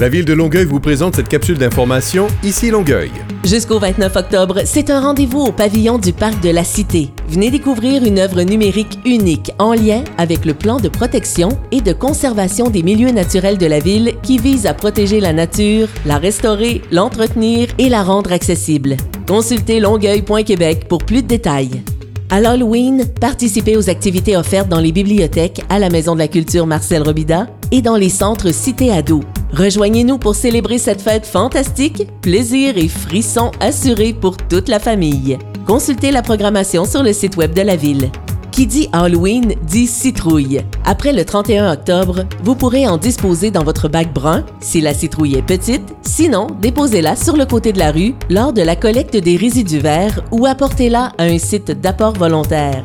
La ville de Longueuil vous présente cette capsule d'information Ici Longueuil. Jusqu'au 29 octobre, c'est un rendez-vous au pavillon du Parc de la Cité. Venez découvrir une œuvre numérique unique en lien avec le plan de protection et de conservation des milieux naturels de la ville qui vise à protéger la nature, la restaurer, l'entretenir et la rendre accessible. Consultez longueuil.québec pour plus de détails. À l'Halloween, participez aux activités offertes dans les bibliothèques à la Maison de la Culture Marcel Robida et dans les centres Cité Ado. Rejoignez-nous pour célébrer cette fête fantastique, plaisir et frissons assurés pour toute la famille. Consultez la programmation sur le site web de la ville. Qui dit Halloween dit citrouille. Après le 31 octobre, vous pourrez en disposer dans votre bac brun si la citrouille est petite, sinon déposez-la sur le côté de la rue lors de la collecte des résidus verts ou apportez-la à un site d'apport volontaire.